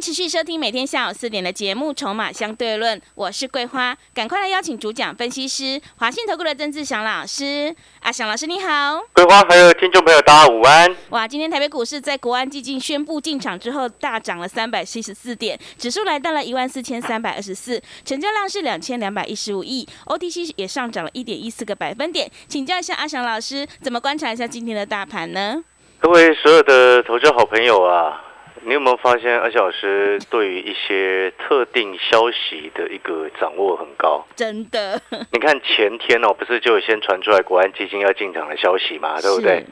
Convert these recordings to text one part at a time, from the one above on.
持续收听每天下午四点的节目《筹码相对论》，我是桂花，赶快来邀请主讲分析师华信投顾的曾志祥老师。阿祥老师你好，桂花还有听众朋友大家午安。哇，今天台北股市在国安基金宣布进场之后大涨了三百七十四点，指数来到了一万四千三百二十四，成交量是两千两百一十五亿，OTC 也上涨了一点一四个百分点。请教一下阿祥老师，怎么观察一下今天的大盘呢？各位所有的投资好朋友啊，你有没有发现阿小老师对于一些特定消息的一个掌握很高？真的，你看前天哦，不是就有先传出来国安基金要进场的消息嘛，对不对？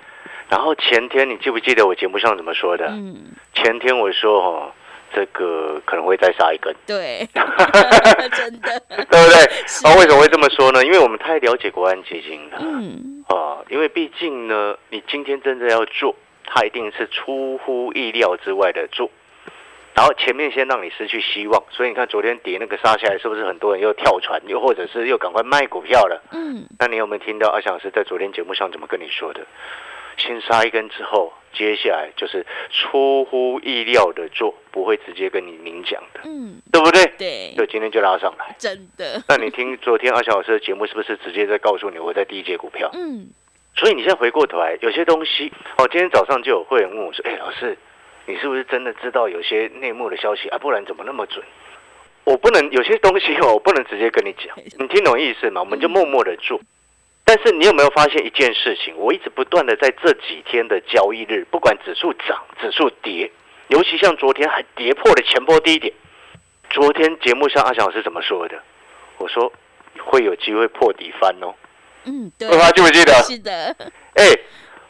然后前天你记不记得我节目上怎么说的？嗯，前天我说哦，这个可能会再杀一根，对，真的，对不对？啊，为什么会这么说呢？因为我们太了解国安基金了。嗯，啊，因为毕竟呢，你今天真的要做，它一定是出乎意料之外的做，然后前面先让你失去希望，所以你看昨天跌那个杀下来，是不是很多人又跳船，又或者是又赶快卖股票了？嗯，那你有没有听到阿翔老师在昨天节目上怎么跟你说的？先杀一根之后，接下来就是出乎意料的做，不会直接跟你明讲的，嗯，对不对？对，就今天就拉上来。真的，那你听昨天阿翔老师的节目，是不是直接在告诉你我在低阶股票？嗯，所以你现在回过头来，有些东西哦，今天早上就有会员问我说：“哎，老师，你是不是真的知道有些内幕的消息啊？不然怎么那么准？”我不能有些东西哦，我不能直接跟你讲，你听懂意思吗？我们就默默的做。但是你有没有发现一件事情？我一直不断的在这几天的交易日，不管指数涨、指数跌，尤其像昨天还跌破了前波低点。昨天节目上阿翔老师怎么说的？我说会有机会破底翻哦。嗯，对桂，花记不记得？记得，哎，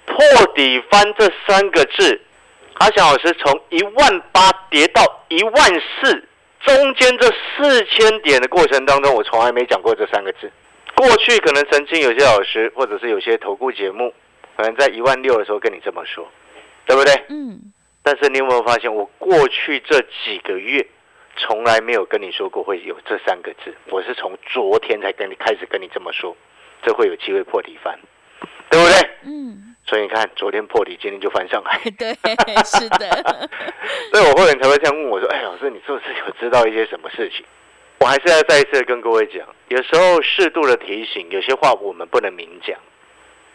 破底翻这三个字，阿翔老师从一万八跌到一万四，中间这四千点的过程当中，我从来没讲过这三个字。过去可能曾经有些老师，或者是有些投顾节目，可能在一万六的时候跟你这么说，对不对？嗯，但是你有没有发现，我过去这几个月从来没有跟你说过会有这三个字，我是从昨天才跟你开始跟你这么说，这会有机会破底翻，对不对？嗯，所以你看，昨天破底，今天就翻上来，对，是的，所以我会员才会这样问我说：“哎，老师，你是不是有知道一些什么事情？”我还是要再一次跟各位讲，有时候适度的提醒，有些话我们不能明讲，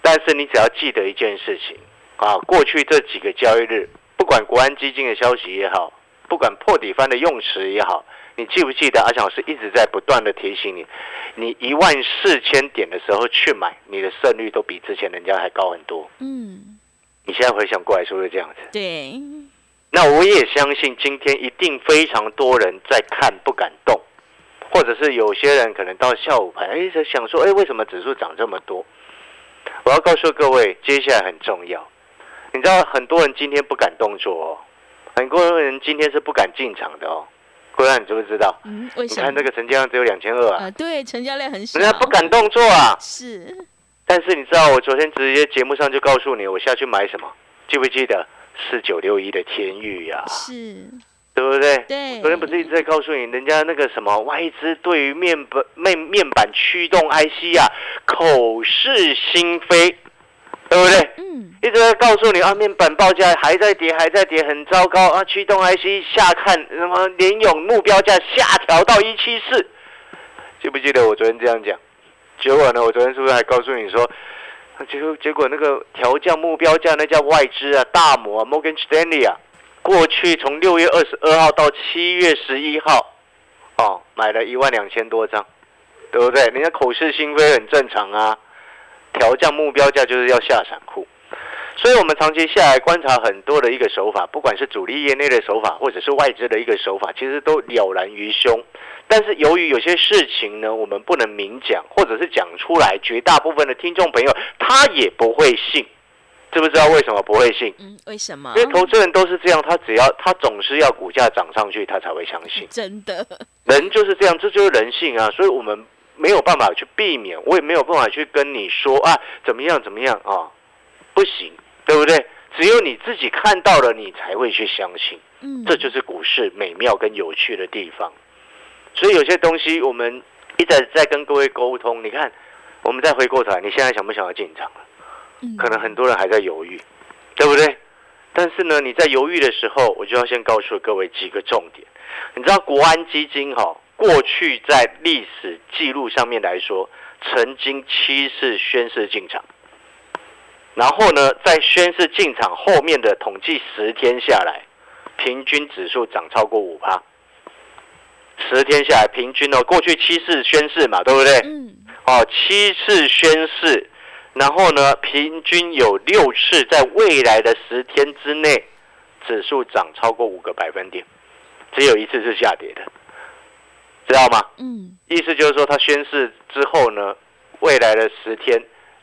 但是你只要记得一件事情啊，过去这几个交易日，不管国安基金的消息也好，不管破底翻的用词也好，你记不记得阿强老师一直在不断的提醒你，你一万四千点的时候去买，你的胜率都比之前人家还高很多。嗯，你现在回想过来，是不是这样子？对，那我也相信今天一定非常多人在看不敢动，或者是有些人可能到下午盘，哎，在想说，哎，为什么指数涨这么多？我要告诉各位，接下来很重要。你知道很多人今天不敢动作哦，很多人今天是不敢进场的哦。桂兰，你知不知道？嗯，为你什么？看这个成交量只有两千二啊，呃，对，成交量很少，人家不敢动作啊。是，但是你知道，我昨天直接节目上就告诉你，我下去买什么，记不记得？四九六一的天域呀、是，对不对？对，昨天不是一直在告诉你，人家那个什么外资对于面板面面板驱动 IC 啊，口是心非，对不对？嗯，一直在告诉你啊，面板报价还在跌，还在跌，很糟糕啊！驱动 IC 下看什么联勇目标价下调到一七四，记不记得我昨天这样讲？结果呢，我昨天是不是还告诉你说，结果结果那个调降目标价那叫外资啊，大摩啊，Morgan Stanley 啊，过去从六月二十二号到七月十一号，哦，买了一万两千多张，对不对？人家口是心非很正常啊，调降目标价就是要下散户。所以，我们长期下来观察很多的一个手法，不管是主力业内的手法，或者是外资的一个手法，其实都了然于胸。但是，由于有些事情呢，我们不能明讲，或者是讲出来，绝大部分的听众朋友他也不会信。知不知道为什么不会信？嗯，为什么？因为投资人都是这样，他只要他总是要股价涨上去，他才会相信。真的，人就是这样，这就是人性啊！所以我们没有办法去避免，我也没有办法去跟你说啊，怎么样怎么样啊，不行，对不对？只有你自己看到了，你才会去相信。嗯，这就是股市美妙跟有趣的地方。所以有些东西我们一直在跟各位沟通。你看，我们再回过头来，你现在想不想要进场了？嗯可能很多人还在犹豫，对不对？但是呢，你在犹豫的时候，我就要先告诉各位几个重点。你知道国安基金哈、过去在历史记录上面来说，曾经七次宣誓进场，然后呢，在宣誓进场后面的统计十天下来，平均指数涨超过五趴。十天下来，平均哦，过去七次宣誓嘛，对不对？嗯，哦，七次宣誓，然后呢，平均有六次在未来的十天之内，指数涨超过五个百分点，只有一次是下跌的，知道吗？嗯，意思就是说，他宣誓之后呢，未来的十天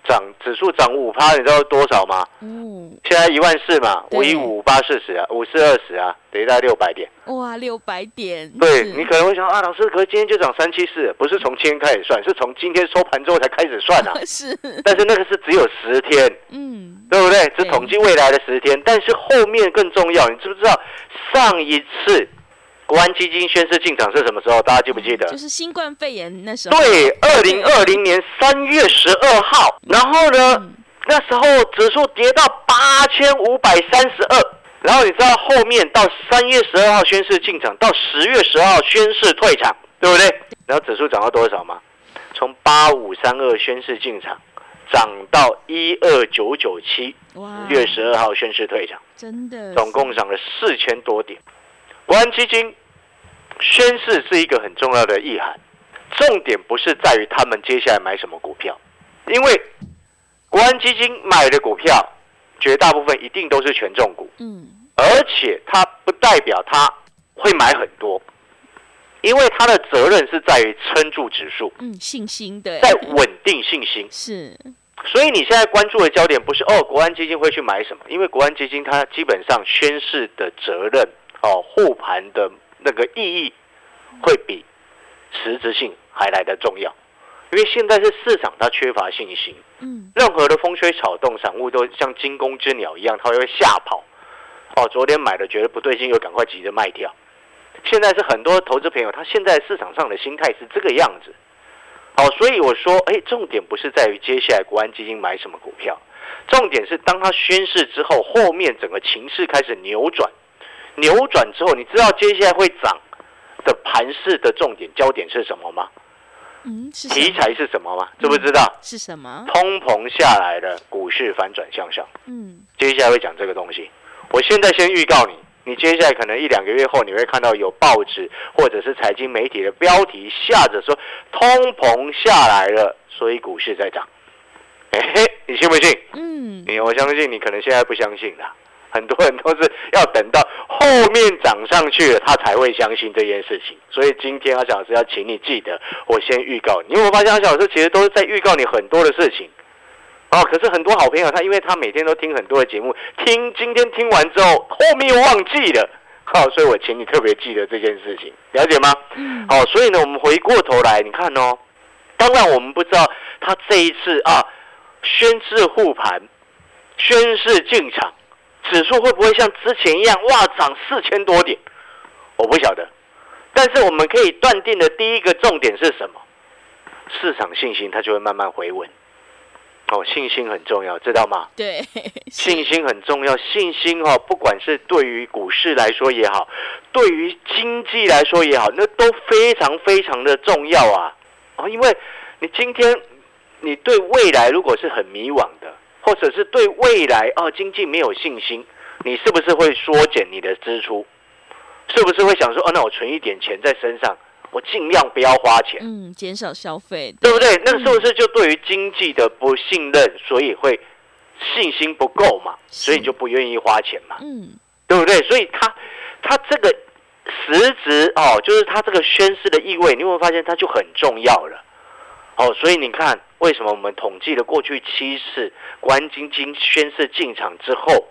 涨指数涨五趴，你知道多少吗？嗯，现在一万四嘛，对五一五八四十啊，五四二十啊，等于大概六百点。哇，六百点，对你可能会想啊，老师，可是今天就涨三七四，不是从今天开始算，是从今天收盘之后才开始算啊。是，但是那个是只有十天，嗯，对不对？只对统计未来的十天，但是后面更重要，你知不知道上一次国安基金宣誓进场是什么时候？大家记不记得？就是新冠肺炎那时候，对，二零二零年三月十二号，然后呢，嗯那时候指数跌到八千五百三十二，然后你知道后面到三月十二号宣誓进场，到十月十号宣誓退场，对不对？然后指数涨到多少嘛？从八五三二宣誓进场，涨到一二九九七，哇，月十二号宣誓退场，真的总共涨了四千多点。国安基金宣誓是一个很重要的意涵，重点不是在于他们接下来买什么股票，因为国安基金买的股票绝大部分一定都是权重股，嗯，而且它不代表它会买很多，因为它的责任是在于撑住指数，嗯，信心对，在稳定信心。是，所以你现在关注的焦点不是哦，国安基金会去买什么？因为国安基金它基本上宣誓的责任哦，护盘的那个意义会比实质性还来得重要。因为现在是市场它缺乏信心，嗯，任何的风吹草动，散户都像惊弓之鸟一样，它会吓跑。哦，昨天买的觉得不对劲，又赶快急着卖掉。现在是很多投资朋友，他现在市场上的心态是这个样子。好，所以我说，哎，重点不是在于接下来国安基金买什么股票，重点是当他宣誓之后，后面整个情势开始扭转，扭转之后，你知道接下来会涨的盘势的重点焦点是什么吗？嗯，是题材是什么吗？知不知道？是什么？通膨下来了，股市反转向上，嗯，接下来会讲这个东西。我现在先预告你，你接下来可能一两个月后，你会看到有报纸或者是财经媒体的标题下着说通膨下来了，所以股市在涨。嘿嘿，你信不信？嗯，你我相信你可能现在不相信啦。很多人都是要等到后面涨上去了，他才会相信这件事情。所以今天阿小老师要请你记得，我先预告你。你有没有发现阿小老师其实都是在预告你很多的事情？哦，可是很多好朋友他因为他每天都听很多的节目，听今天听完之后，后面又忘记了。好、所以我请你特别记得这件事情，了解吗？嗯，好、所以呢，我们回过头来，你看哦，当然我们不知道他这一次啊宣誓护盘、宣誓进场，指数会不会像之前一样哇涨四千多点？我不晓得，但是我们可以断定的第一个重点是什么？市场信心它就会慢慢回稳。哦，信心很重要，知道吗？对，信心很重要，信心哦，不管是对于股市来说也好，对于经济来说也好，那都非常非常的重要啊！哦，因为你今天你对未来如果是很迷惘的，或者是对未来哦经济没有信心，你是不是会缩减你的支出？是不是会想说，哦，那我存一点钱在身上，我尽量不要花钱？嗯，减少消费，对不对？那个是不是就对于经济的不信任，所以会信心不够嘛？所以你就不愿意花钱嘛，嗯，对不对？所以他他这个实质哦，就是他这个宣誓的意味，你有没有发现它就很重要了？哦，所以你看为什么我们统计了过去七次国安基金宣誓进场之后，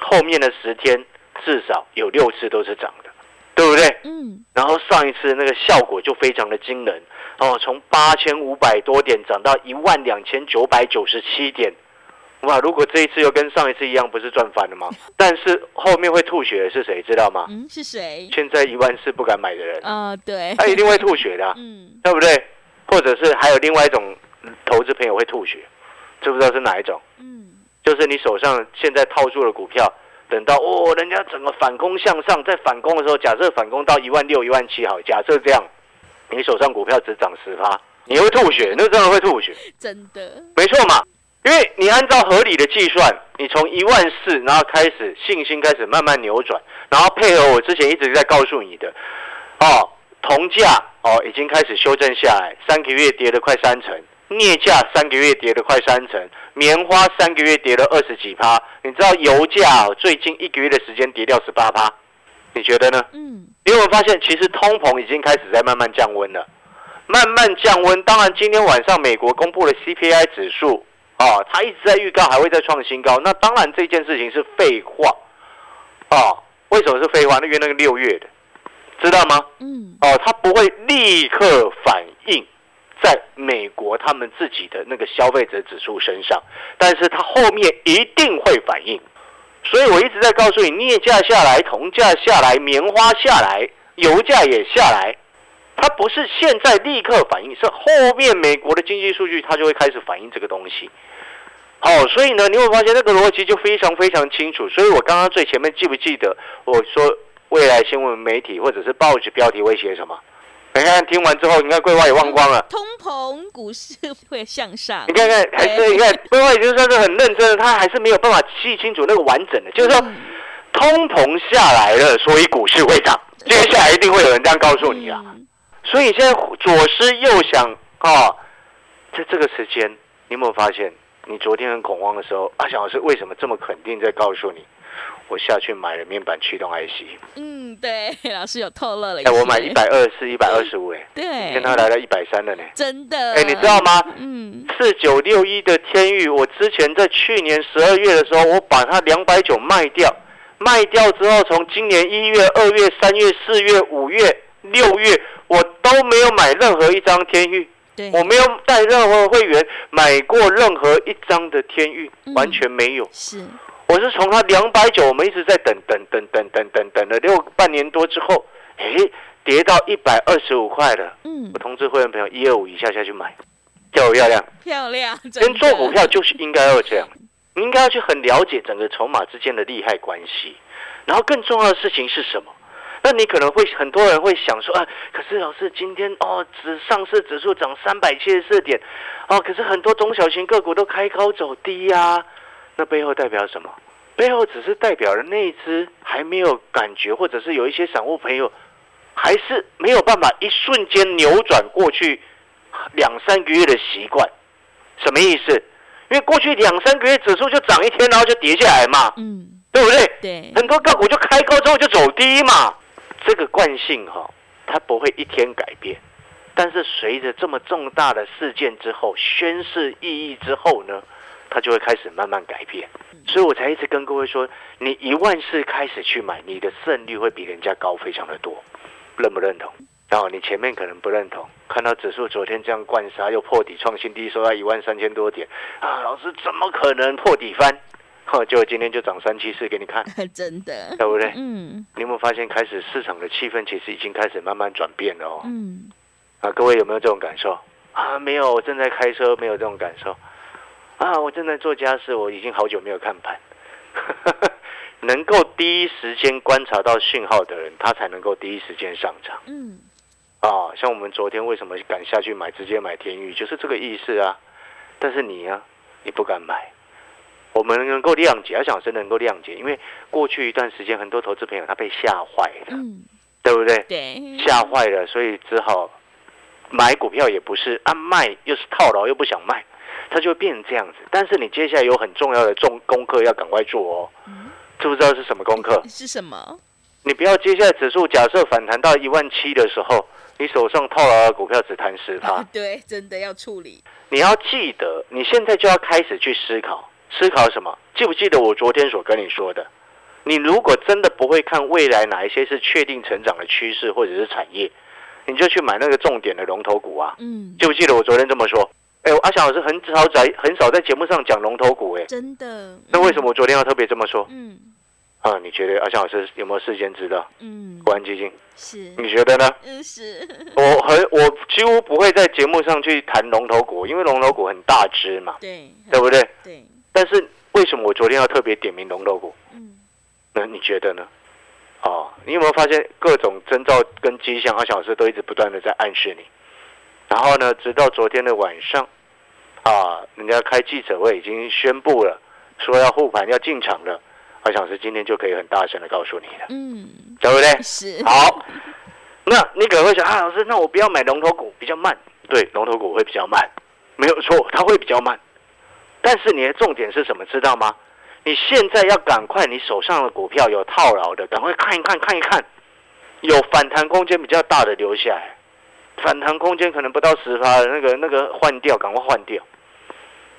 后面的十天至少有六次都是涨的，对不对？嗯，然后上一次那个效果就非常的惊人哦，从八千五百多点涨到一万两千九百九十七点，哇！如果这一次又跟上一次一样，不是赚翻了吗？但是后面会吐血的是谁？知道吗？嗯，是谁？现在一万四不敢买的人，啊，对，他一定会吐血的啊、嗯，对不对？或者是还有另外一种投资朋友会吐血，知不知道是哪一种？嗯，就是你手上现在套住了股票，等到哦，人家整个反攻向上，在反攻的时候，假设反攻到一万六、一万七，好，假设这样，你手上股票只涨十趴，你会吐血，那真的会吐血，真的，没错嘛。因为你按照合理的计算，你从一万四，然后开始信心开始慢慢扭转，然后配合我之前一直在告诉你的，哦，铜价哦已经开始修正下来，三个月跌了快三成，镍价三个月跌了快三成，棉花三个月跌了二十几趴，你知道油价、哦、最近一个月的时间跌掉十八趴，你觉得呢？嗯，因为我发现其实通膨已经开始在慢慢降温了，慢慢降温。当然，今天晚上美国公布了 CPI 指数，哦，它一直在预告还会再创新高。那当然这件事情是废话，哦，为什么是废话？那因为那个六月的，知道吗？嗯，哦，它不会立刻反映在美国他们自己的那个消费者指数身上，但是它后面一定会反映。所以我一直在告诉你，镍价下来，铜价下来，棉花下来，油价也下来，它不是现在立刻反应，是后面美国的经济数据它就会开始反映这个东西。好、所以呢，你会发现那个逻辑就非常非常清楚。所以我刚刚最前面记不记得我说未来新闻媒体或者是报纸标题会写什么？你看听完之后，你看桂花也忘光了。通膨股市会向上。你，看看，还是你看桂花已经算是很认真了，他还是没有办法记清楚那个完整的，就是说嗯通膨下来了，所以股市会涨。接下来一定会有人这样告诉你啊。嗯。所以现在左思右想啊，在这个时间，你有没有发现，你昨天很恐慌的时候，阿翔老师为什么这么肯定在告诉你，我下去买了面板驱动 IC，嗯，对，老师有透露了一哎，些，我买一百二四、一百二十五，哎，对，跟他来到一百三了呢。真的，哎，你知道吗？嗯，四九六一的天域，我之前在去年十二月的时候，我把它两百九卖掉，卖掉之后，从今年一月、二月、三月、四月、五月、六月，我都没有买任何一张天域，对，我没有带任何会员买过任何一张的天域，嗯。完全没有。是，我是从它两百九，我们一直在等等等等等等等了六半年多之后，哎，跌到一百二十五块了。嗯我，通知会员朋友一二五以下下去买，漂不漂亮？漂亮，跟做股票就是应该要这样，你应该要去很了解整个筹码之间的利害关系，然后更重要的事情是什么？那你可能会很多人会想说，啊，可是老师今天哦，指上市指数涨三百七十四点，哦，可是很多中小型个股都开高走低呀、那背后代表什么？背后只是代表了那一只还没有感觉，或者是有一些散户朋友还是没有办法一瞬间扭转过去两三个月的习惯。什么意思？因为过去两三个月指数就涨一天，然后就跌下来嘛，嗯，对不对？对，很多个股就开高之后就走低嘛，这个惯性哈、它不会一天改变，但是随着这么重大的事件之后，宣示意义之后呢，它就会开始慢慢改变。所以我才一直跟各位说，你一万四开始去买，你的胜率会比人家高非常的多，认不认同？然后你前面可能不认同，看到指数昨天这样灌杀，又破底创新低，收到一万三千多点啊，老师怎么可能破底翻？呵，结果今天就涨三七四给你看，真的，对不对？嗯你有没有发现，开始市场的气氛其实已经开始慢慢转变了哦？嗯，啊，各位有没有这种感受？啊，没有，我正在开车，没有这种感受。啊，我正在做家事，我已经好久没有看盘。能够第一时间观察到讯号的人，他才能够第一时间上涨。嗯，啊，像我们昨天为什么敢下去买，直接买天域，就是这个意思啊。但是你呀、你不敢买。我们能够谅解，而想是能够谅解，因为过去一段时间，很多投资朋友他被吓坏了，嗯，对不对？对，吓坏了，所以只好买股票也不是，啊卖又是套牢又不想卖，它就会变成这样子。但是你接下来有很重要的重功课要赶快做哦，嗯知不知道是什么功课？是什么？你不要接下来指数假设反弹到一万七的时候，你手上套牢的股票只弹十趴。对，真的要处理。你要记得，你现在就要开始去思考，思考什么？记不记得我昨天所跟你说的？你如果真的不会看未来哪一些是确定成长的趋势或者是产业，你就去买那个重点的龙头股啊。嗯，记不记得我昨天这么说？哎，阿翔老师很少在很少在节目上讲龙头股，哎，真的。那为什么我昨天要特别这么说？嗯啊，你觉得阿翔老师有没有事先知道？嗯，国安基金，是，你觉得呢？嗯是，我很我几乎不会在节目上去谈龙头股，因为龙头股很大只嘛，对，对不对？对，但是为什么我昨天要特别点名龙头股？嗯那你觉得呢？哦，你有没有发现各种征兆跟迹象，阿翔老师都一直不断的在暗示你。然后呢，直到昨天的晚上，啊，人家开记者会已经宣布了，说要护盘要进场了，阿小老师今天就可以很大声的告诉你了，嗯对不对？是，好，那你可能会想啊，老师，那我不要买龙头股，比较慢。对，龙头股会比较慢，没有错，它会比较慢。但是你的重点是什么？知道吗？你现在要赶快，你手上的股票有套牢的，赶快看一看，看一看，有反弹空间比较大的留下来，反弹空间可能不到十趴的那个那个换掉，赶快换掉。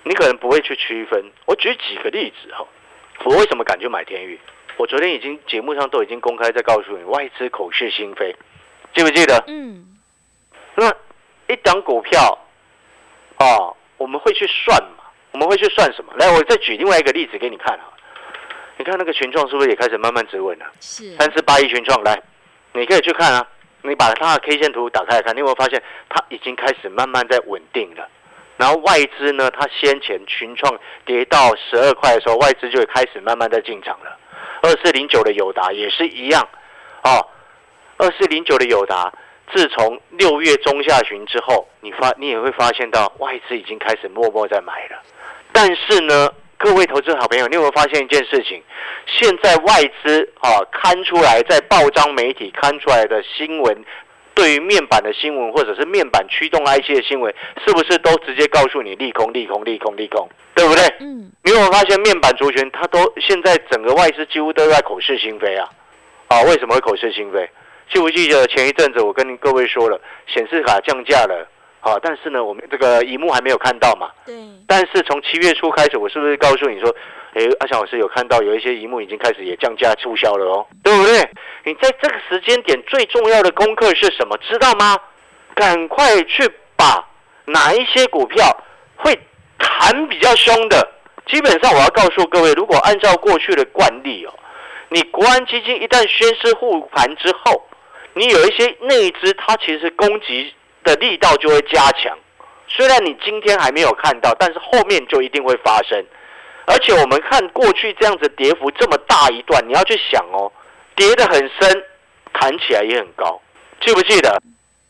你可能不会去区分。我举几个例子哈，我为什么敢去买天宇？我昨天已经节目上都已经公开在告诉你，外资口是心非，记不记得？嗯那一档股票，啊，我们会去算嘛？我们会去算什么？来，我再举另外一个例子给你看啊。你看那个群创是不是也开始慢慢止稳了？是，三四八一群创，来，你可以去看啊。你把它的 K 线图打开来看，你有没有发现它已经开始慢慢在稳定了？然后外资呢，它先前群创跌到十二块的时候，外资就会开始慢慢在进场了。二四零九的友达也是一样，哦，二四零九的友达，自从六月中下旬之后，你发你也会发现到外资已经开始默默在买了。但是呢，各位投资好朋友，你有没有发现一件事情？现在外资啊刊出来，在报章媒体刊出来的新闻，对于面板的新闻或者是面板驱动 IC 的新闻，是不是都直接告诉你利空、利空、利空、利空，对不对？嗯你有没有发现面板族群它都现在整个外资几乎都在口是心非啊？啊，为什么会口是心非？记不记得前一阵子我跟各位说了，显示卡降价了，啊，但是呢，我们这个荧幕还没有看到嘛。对，但是从七月初开始，我是不是告诉你说，诶，阿翔老师有看到有一些荧幕已经开始也降价促销了哦，对不对？你在这个时间点最重要的功课是什么？知道吗？赶快去把哪一些股票会弹比较凶的，基本上我要告诉各位，如果按照过去的惯例哦，你国安基金一旦宣示护盘之后，你有一些内资，它其实攻击的力道就会加强。虽然你今天还没有看到，但是后面就一定会发生。而且我们看过去这样子跌幅这么大一段，你要去想哦，跌得很深，弹起来也很高，记不记得？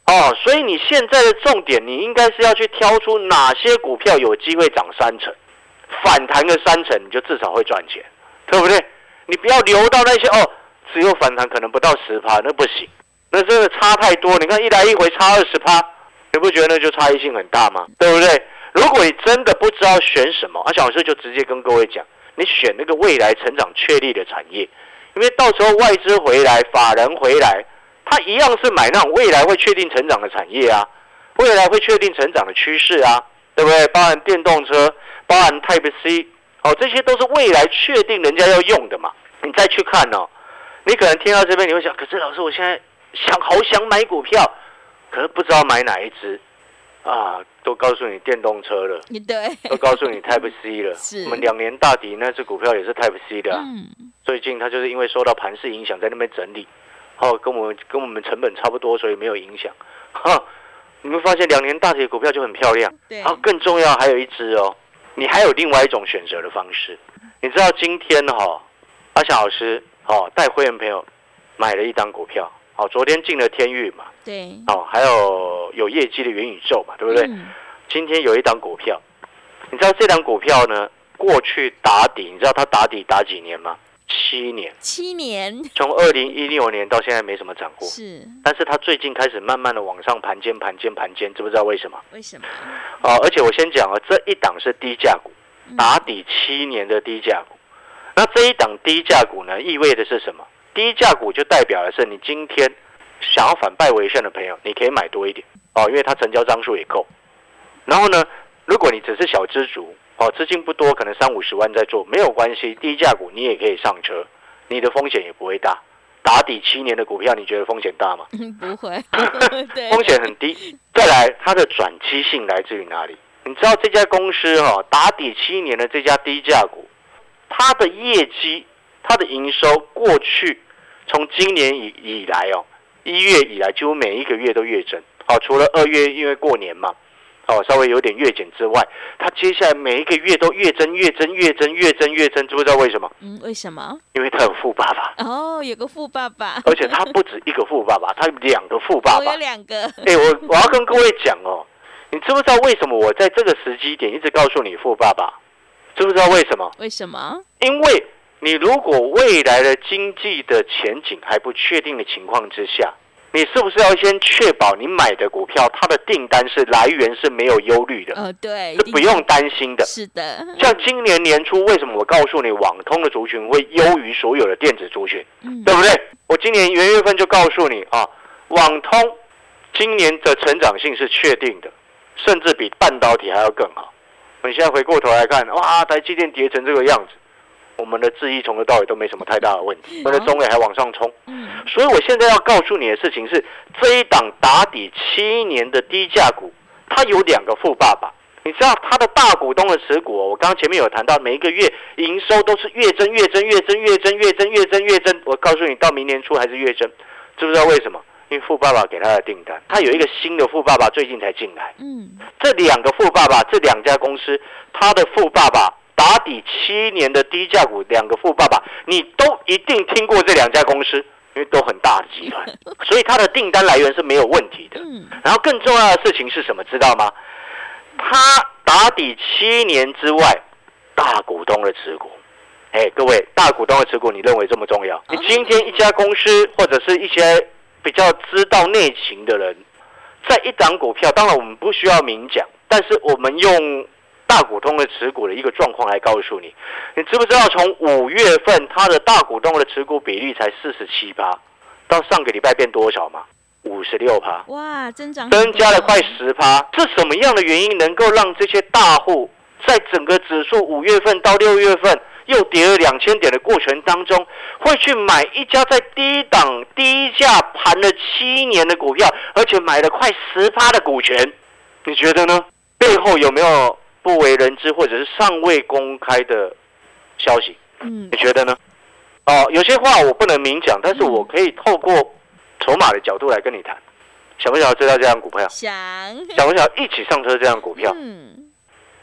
哦，所以你现在的重点，你应该是要去挑出哪些股票有机会涨三成，反弹个三成，你就至少会赚钱，对不对？你不要留到那些哦，只有反弹可能不到十趴，那不行，那真的差太多。你看一来一回差二十趴，你不觉得那就差异性很大吗？对不对？如果你真的不知道选什么，阿小老师就直接跟各位讲，你选那个未来成长确立的产业，因为到时候外资回来，法人回来，他一样是买那种未来会确定成长的产业啊，未来会确定成长的趋势啊，对不对？包含电动车，包含 Type C，哦，这些都是未来确定人家要用的嘛。你再去看哦，你可能听到这边你会想，可是老师，我现在想好想买股票，可是不知道买哪一只啊？都告诉你电动车了，对，都告诉你 Type C 了。是我们两年大底那只股票也是 Type C 的、啊，嗯最近它就是因为受到盘势影响，在那边整理，哦，跟我们跟我们成本差不多，所以没有影响。哈，你们发现两年大底的股票就很漂亮。对然后更重要还有一只哦，你还有另外一种选择的方式。你知道今天哈、阿翔老师哦带会员朋友买了一张股票，哦，昨天进了天域嘛，对，哦，还有有业绩的元宇宙嘛，对不对？嗯今天有一档股票，你知道这档股票呢，过去打底，你知道它打底打几年吗？七年，七年从二零一六年到现在没什么涨过，是但是它最近开始慢慢的往上盘尖、盘尖、盘尖，知不知道为什么？为什么？哦，而且我先讲啊，这一档是低价股，嗯打底七年的低价股。那这一档低价股呢，意味的是什么？低价股就代表的是你今天想要反败为胜的朋友，你可以买多一点哦，因为它成交张数也够。然后呢，如果你只是小资族哦，资金不多，可能三五十万在做，没有关系，低价股你也可以上车，你的风险也不会大。打底七年的股票，你觉得风险大吗？不会，风险很低。再来，它的转期性来自于哪里？你知道这家公司哈，打底七年的这家低价股，它的业绩、它的营收，过去从今年以以来哦，一月以来，几乎每一个月都月增。好，除了二月因为过年嘛。哦，稍微有点月减之外，它接下来每一个月都月增月增月增月增月增，知不知道为什么？嗯，为什么？因为他有富爸爸。哦，有个富爸爸。而且他不止一个富爸爸，他有两个富爸爸。我有两个。哎，我我要跟各位讲哦，你知不知道为什么我在这个时机点一直告诉你富爸爸？知不知道为什么？为什么？因为你如果未来的经济的前景还不确定的情况之下。你是不是要先确保你买的股票它的订单是来源是没有忧虑的？呃，对，是不用担心的。是的。像今年年初，为什么我告诉你网通的族群会优于所有的电子族群？嗯，对不对？我今年元月份就告诉你啊，网通今年的成长性是确定的，甚至比半导体还要更好。我们现在回过头来看，哇，台积电跌成这个样子。我们的智易从头到尾都没什么太大的问题，我们的中位还往上冲，所以我现在要告诉你的事情是，这一档打底七年的低价股，它有两个富爸爸。你知道它的大股东的持股，我刚刚前面有谈到，每一个月营收都是越增越增越增越增越增越增越增。我告诉你，到明年初还是越增，知不知道为什么？因为富爸爸给他的订单，他有一个新的富爸爸最近才进来。嗯，这两个富爸爸，这两家公司，他的富爸爸。打底七年的低价股，两个富爸爸，你都一定听过这两家公司，因为都很大的集团，所以它的订单来源是没有问题的。然后更重要的事情是什么？知道吗？它打底七年之外，大股东的持股，哎，各位，大股东的持股，你认为这么重要？你今天一家公司或者是一些比较知道内情的人，在一档股票，当然我们不需要明讲，但是我们用。大股东的持股的一个状况来告诉你，你知不知道从五月份它的大股东的持股比例才四十七趴，到上个礼拜变多少吗？五十六趴，哇，增长增加了快十趴。是什么样的原因能够让这些大户在整个指数五月份到六月份又跌了两千点的过程当中，会去买一家在低档低价盘了七年的股票，而且买了快十趴的股权？你觉得呢？背后有没有？不为人知或者是尚未公开的消息，嗯，你觉得呢？哦，有些话我不能明讲，但是我可以透过筹码的角度来跟你谈。想不想要知道这样股票？想。想不想一起上车这样股票？嗯。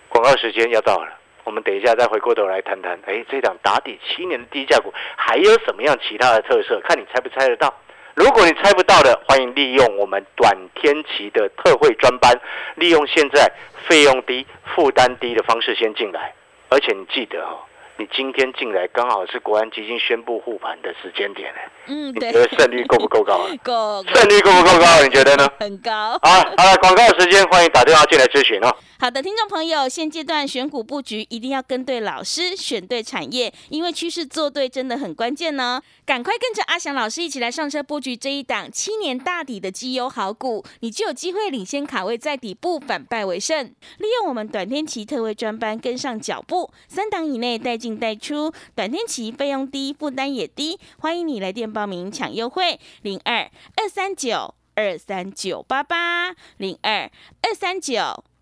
广告时间要到了，我们等一下再回过头来谈谈。哎，这档打底七年的低价股还有什么样其他的特色？看你猜不猜得到。如果你猜不到的，欢迎利用我们短天期的特惠专班，利用现在费用低、负担低的方式先进来，而且你记得哦。你今天进来刚好是国安基金宣布护盘的时间点嗯，你觉得胜率够不够高？够。胜率够不够高？你觉得呢？很高。好，好了，广告时间，欢迎打电话进来咨询哦。好的，听众朋友，现阶段选股布局一定要跟对老师，选对产业，因为趋势做对真的很关键呢。赶快跟着阿翔老师一起来上车布局这一档七年大底的绩优好股，你就有机会领先卡位在底部，反败为胜。利用我们短天期特惠专班跟上脚步，三档以内带进带出，短天期费用低，负担也低。欢迎你来电报名抢优惠，零二二三九二三九八八零二二三九。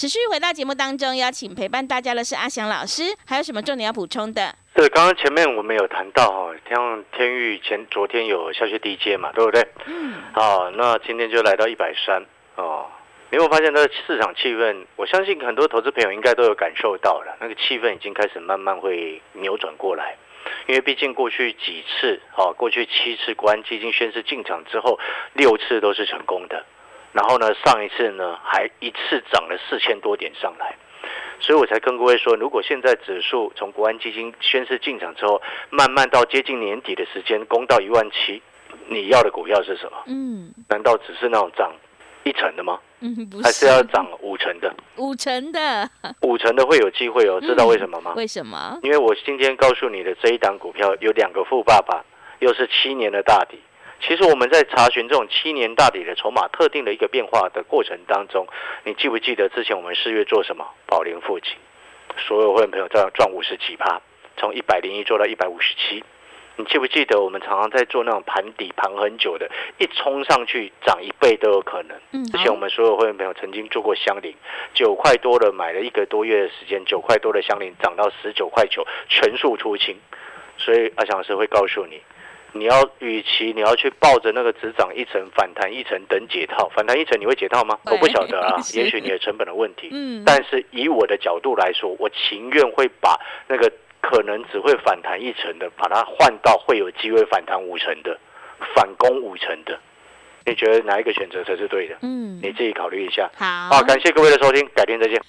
持续回到节目当中，邀请陪伴大家的是阿翔老师，还有什么重点要补充的？对刚刚前面我们有谈到哈，像天域前昨天有下去低阶嘛，对不对？嗯。好，那今天就来到一百三哦。你有发现它的市场气氛？我相信很多投资朋友应该都有感受到了，那个气氛已经开始慢慢会扭转过来。因为毕竟过去几次，哦，过去七次国安基金宣誓进场之后，六次都是成功的。然后呢，上一次呢还一次涨了四千多点上来，所以我才跟各位说，如果现在指数从国安基金宣誓进场之后，慢慢到接近年底的时间攻到一万七，你要的股票是什么？嗯，难道只是那种涨？一成的吗？嗯，不是，还是要涨五成的。五成的，五成的会有机会哦。知道为什么吗？为什么？因为我今天告诉你的这一档股票有两个富爸爸，又是七年的大底。其实我们在查询这种七年大底的筹码特定的一个变化的过程当中，你记不记得之前我们四月做什么？宝林附近，所有会员朋友在赚五十几趴，从一百零一做到一百五十七。你记不记得我们常常在做那种盘底盘很久的，一冲上去涨一倍都有可能。嗯，之前我们所有会员朋友曾经做过香菱，九块多的买了一个多月的时间，九块多的香菱涨到十九块九，全数出清。所以阿强老师会告诉你，你要与其你要去抱着那个只涨一层反弹一层等解套，反弹一层你会解套吗？我不晓得啊，也许你的成本的问题。嗯，但是以我的角度来说，我情愿会把那个。可能只会反弹一层的，把它换到会有机会反弹五成的，反攻五成的，你觉得哪一个选择才是对的？嗯，你自己考虑一下。好，好，感谢各位的收听，改天再见。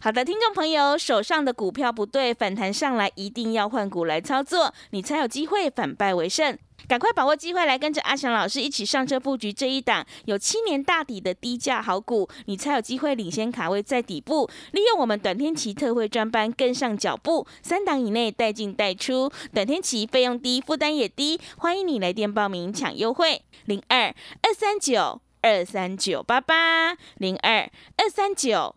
好的，听众朋友，手上的股票不对，反弹上来一定要换股来操作，你才有机会反败为胜。赶快把握机会，来跟着阿翔老师一起上车布局这一档有七年大底的低价好股，你才有机会领先卡位在底部。利用我们短天期特惠专班跟上脚步，三档以内带进带出，短天期费用低，负担也低。欢迎你来电报名抢优惠，零二二三九二三九八八，零二二三九